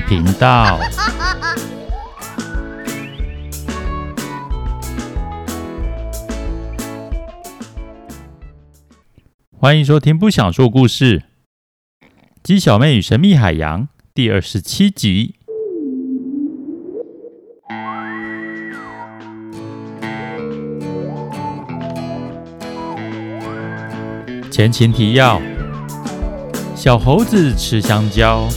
频道。欢迎收听《不想说故事》，鸡小妹与神秘海洋第二十七集。前情提要：小猴子吃香蕉，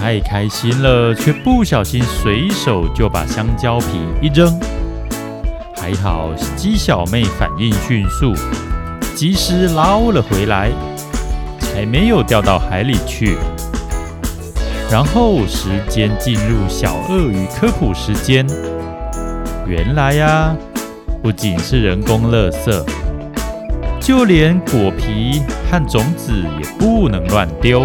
太开心了，却不小心随手就把香蕉皮一扔。还好鸡小妹反应迅速，及时捞了回来，才没有掉到海里去。然后时间进入小鳄鱼科普时间。原来呀、不仅是人工垃圾。就连果皮和种子也不能乱丢，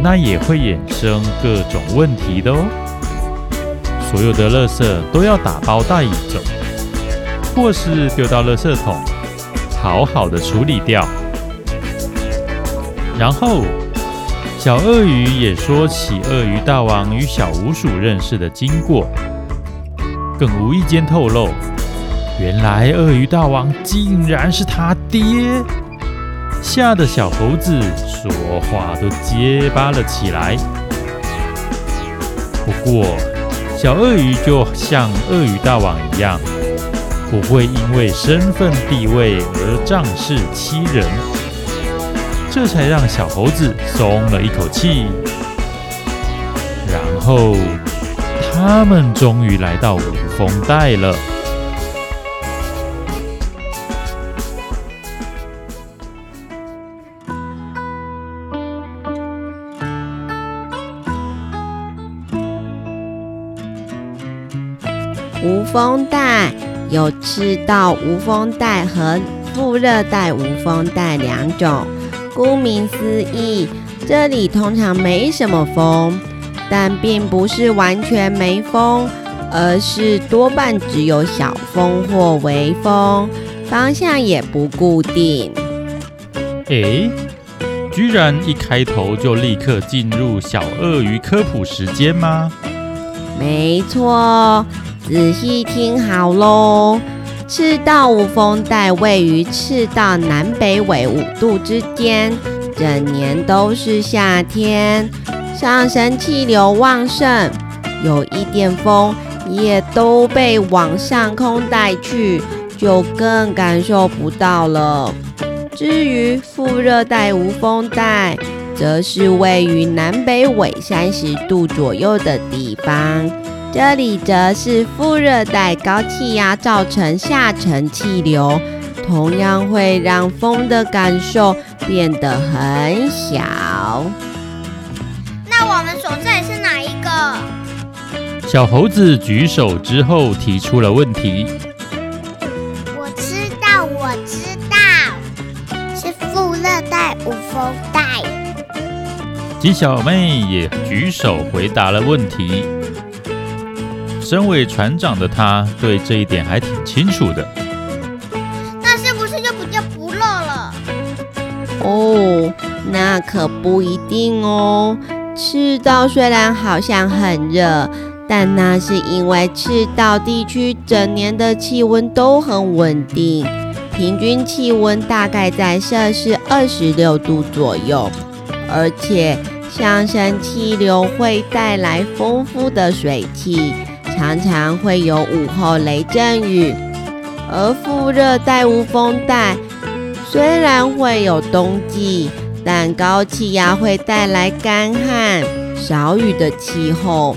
那也会衍生各种问题的哦。所有的垃圾都要打包带走，或是丢到垃圾桶，好好的处理掉。然后，小鳄鱼也说起鳄鱼大王与小鼯鼠认识的经过，更无意间透露。原来鳄鱼大王竟然是他爹，吓得小猴子说话都结巴了起来。不过，小鳄鱼就像鳄鱼大王一样，不会因为身份地位而仗势欺人，这才让小猴子松了一口气。然后，他们终于来到无风带了。无风带有赤道无风带和副热带无风带两种。顾名思义，这里通常没什么风，但并不是完全没风，而是多半只有小风或微风，方向也不固定。诶，居然一开头就立刻进入小鳄鱼科普时间吗？没错。仔细听好喽，赤道无风带位于赤道南北纬五度之间，整年都是夏天，上升气流旺盛，有一点风也都被往上空带去，就更感受不到了。至于副热带无风带，则是位于南北纬三十度左右的地方。这里则是副热带高气压造成下沉气流，同样会让风的感受变得很小。那我们所在是哪一个？小猴子举手之后提出了问题。我知道，我知道，是副热带无风带。鸡小妹也举手回答了问题。身为船长的他，对这一点还挺清楚的。那是不是就比较不热了？哦，那可不一定哦。赤道虽然好像很热，但那是因为赤道地区整年的气温都很稳定，平均气温大概在摄氏二十六度左右，而且上升气流会带来丰富的水汽。常常会有午后雷阵雨，而副热带无风带虽然会有冬季，但高气压会带来干旱、少雨的气候，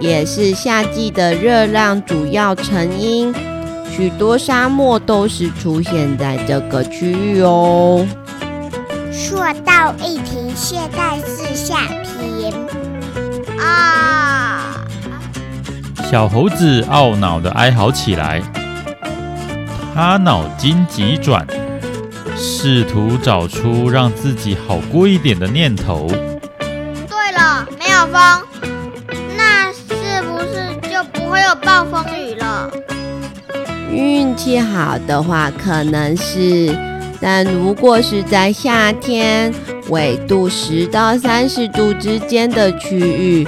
也是夏季的热浪主要成因。许多沙漠都是出现在这个区域哦。说到一停，现在是夏天啊。小猴子懊恼地哀嚎起来，他脑筋急转，试图找出让自己好过一点的念头。对了，没有风，那是不是就不会有暴风雨了？运气好的话，可能是；但如果是在夏天，纬度十到三十度之间的区域。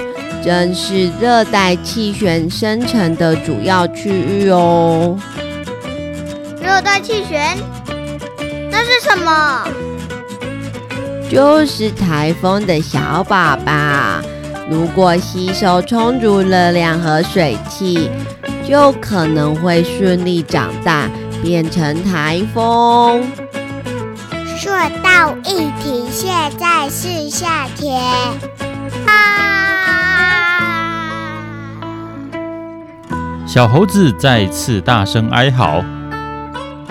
正是热带气旋生成的主要区域哦。热带气旋？那是什么？就是台风的小宝宝。如果吸收充足热量和水汽，就可能会顺利长大，变成台风。说到一题，现在是夏天。小猴子再次大声哀嚎，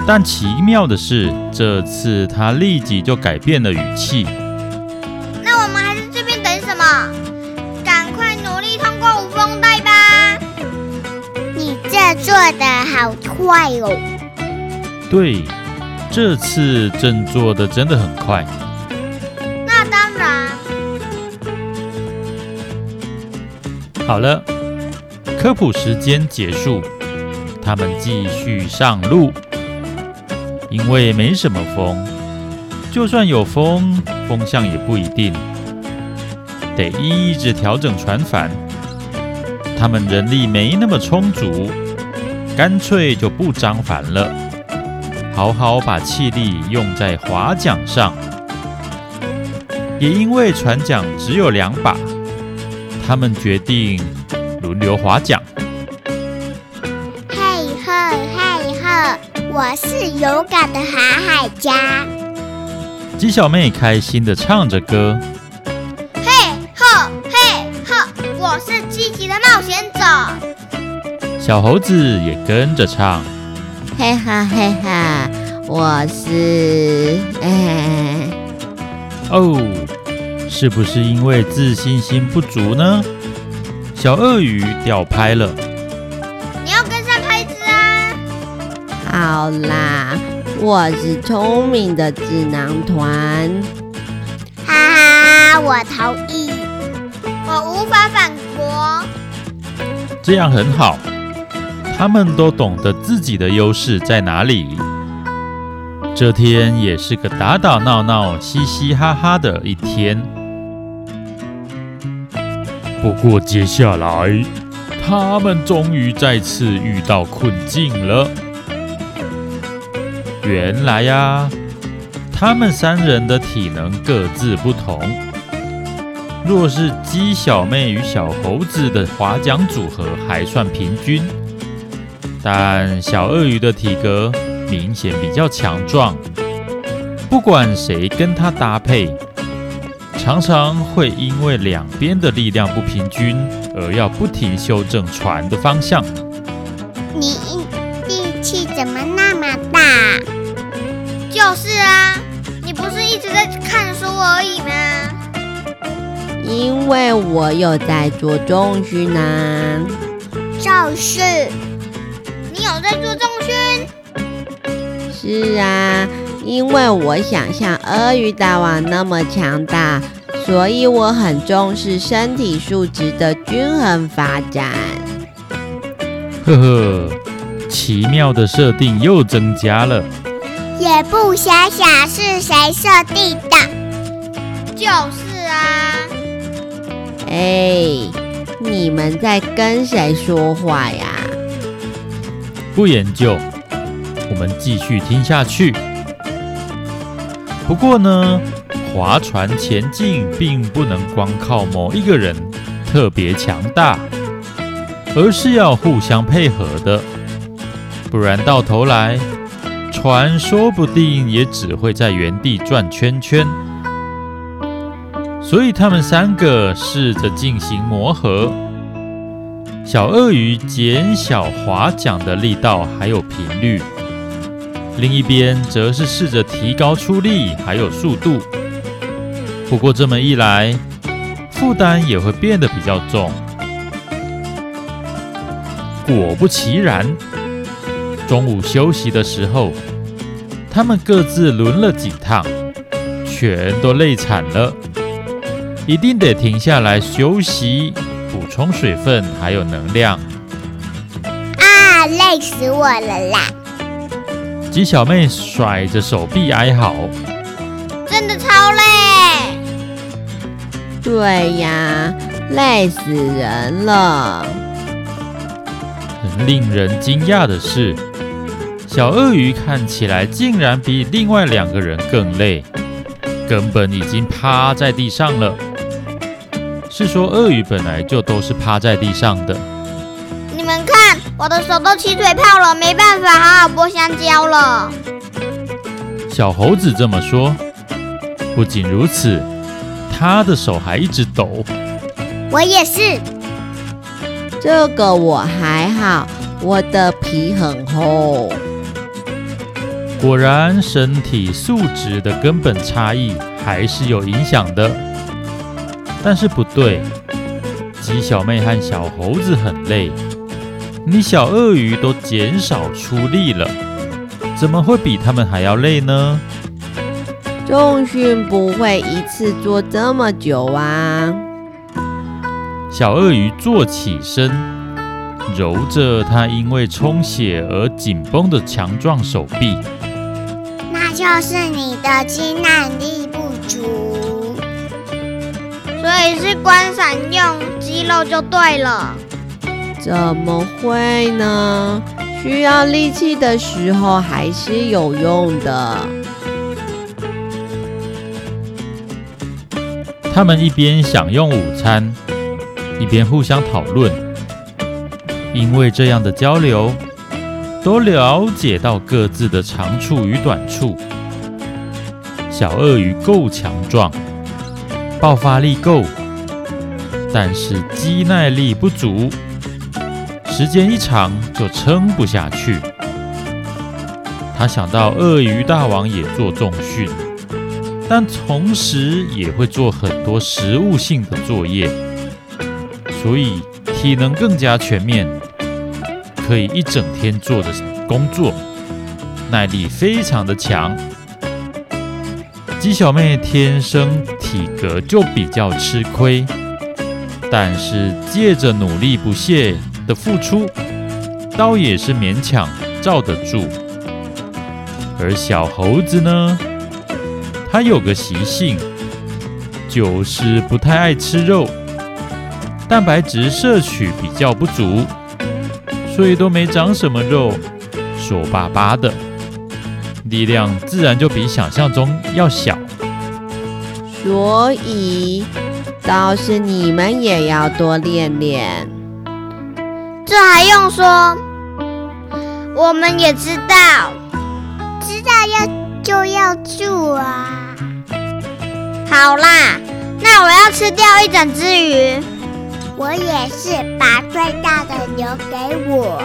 但奇妙的是，这次他立即就改变了语气。那我们还在这边等什么？赶快努力通过无风带吧！你这做的好快哦。对。这次振作的真的很快。那当然。好了，科普时间结束，他们继续上路。因为没什么风，就算有风，风向也不一定，得一直调整船帆。他们人力没那么充足，干脆就不张帆了。好好把气力用在划桨上，也因为船桨只有两把，他们决定轮流划桨。嘿呵嘿呵，我是勇敢的航海家。鸡小妹开心的唱着歌。嘿呵嘿呵，我是积极的冒险者。小猴子也跟着唱。嘿哈嘿哈，我是哎哦，是不是因为自信心不足呢？小鳄鱼掉拍了，你要跟上拍子啊！好啦，我是聪明的智囊团，哈哈，我同意，我无法反驳，这样很好。他们都懂得自己的优势在哪里。这天也是个打打闹闹、嘻嘻哈哈的一天。不过接下来，他们终于再次遇到困境了。原来呀，他们三人的体能各自不同。若是鸡小妹与小猴子的划桨组合还算平均。但小鳄鱼的体格明显比较强壮，不管谁跟它搭配，常常会因为两边的力量不平均而要不停修正船的方向。你力气怎么那么大？就是啊，你不是一直在看书而已吗？因为我有在做重训呢。就是。你有在做重训？是啊，因为我想像鳄鱼大王那么强大，所以我很重视身体素质的均衡发展。呵呵，奇妙的设定又增加了。也不想想是谁设定的？就是啊。哎，你们在跟谁说话呀？不研究，我们继续听下去。不过呢，划船前进并不能光靠某一个人特别强大，而是要互相配合的，不然到头来，船说不定也只会在原地转圈圈。所以他们三个试着进行磨合。小鳄鱼减小划桨的力道还有频率，另一边则是试着提高出力还有速度。不过这么一来，负担也会变得比较重。果不其然，中午休息的时候，他们各自轮了几趟，全都累惨了，一定得停下来休息。补充水分还有能量啊！累死我了啦！鸡小妹甩着手臂哀嚎，真的超累。对呀，累死人了。很令人惊讶的是，小鳄鱼看起来竟然比另外两个人更累，根本已经趴在地上了。是说鳄鱼本来就都是趴在地上的。你们看，我的手都起水泡了，没办法好好剥香蕉了。小猴子这么说。不仅如此，他的手还一直抖。我也是。这个我还好，我的皮很厚。果然，身体素质的根本差异还是有影响的。但是不对，鸡小妹和小猴子很累，你小鳄鱼都减少出力了，怎么会比他们还要累呢？重训不会一次做这么久啊！小鳄鱼坐起身，揉着它因为充血而紧绷的强壮手臂。那就是你的肌耐力不足，所以是观赏用肌肉就对了。怎么会呢？需要力气的时候还是有用的。他们一边享用午餐，一边互相讨论。因为这样的交流，都了解到各自的长处与短处。小鳄鱼够强壮，爆发力够，但是肌耐力不足，时间一长就撑不下去。他想到鳄鱼大王也做重训。但同时也会做很多实务性的作业，所以体能更加全面，可以一整天做的工作，耐力非常的强。鸡小妹天生体格就比较吃亏，但是借着努力不懈的付出，倒也是勉强罩得住。而小猴子呢？他有个习性，就是不太爱吃肉，蛋白质摄取比较不足，所以都没长什么肉，瘦巴巴的，力量自然就比想象中要小。所以，倒是你们也要多练练。这还用说？我们也知道，知道要就要住啊。好啦，那我要吃掉一整只鱼。我也是，把最大的留给我。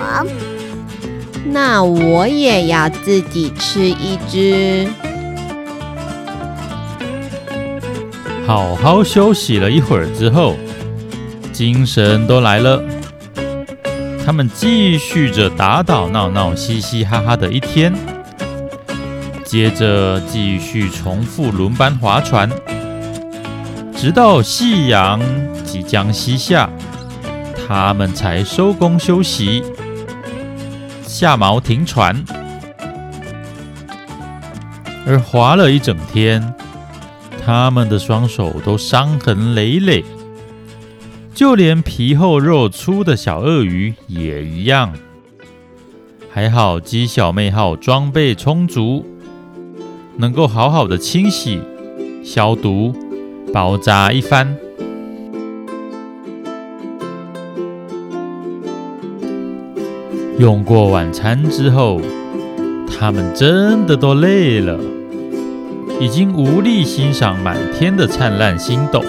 那我也要自己吃一只。好好休息了一会儿之后，精神都来了。他们继续着打打闹闹、嘻嘻哈哈的一天。接着继续重复轮班划船，直到夕阳即将西下，他们才收工休息，下锚停船。而划了一整天，他们的双手都伤痕累累，就连皮厚肉粗的小鳄鱼也一样。还好鸡小妹号装备充足。能够好好的清洗、消毒、包扎一番。用过晚餐之后，他们真的都累了，已经无力欣赏满天的灿烂星斗。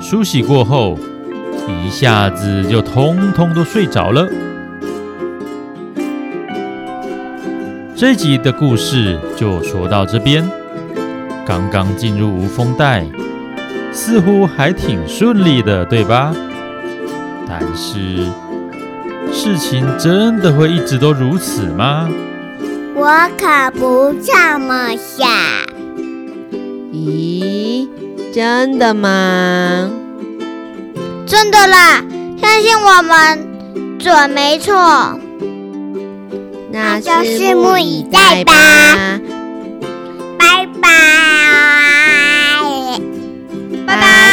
梳洗过后，一下子就通通都睡着了。这集的故事就说到这边。刚刚进入无风带，似乎还挺顺利的，对吧？但是，事情真的会一直都如此吗？我可不这么想。咦，真的吗？真的啦，相信我们准没错。那就拭目以待吧。拜拜。拜拜。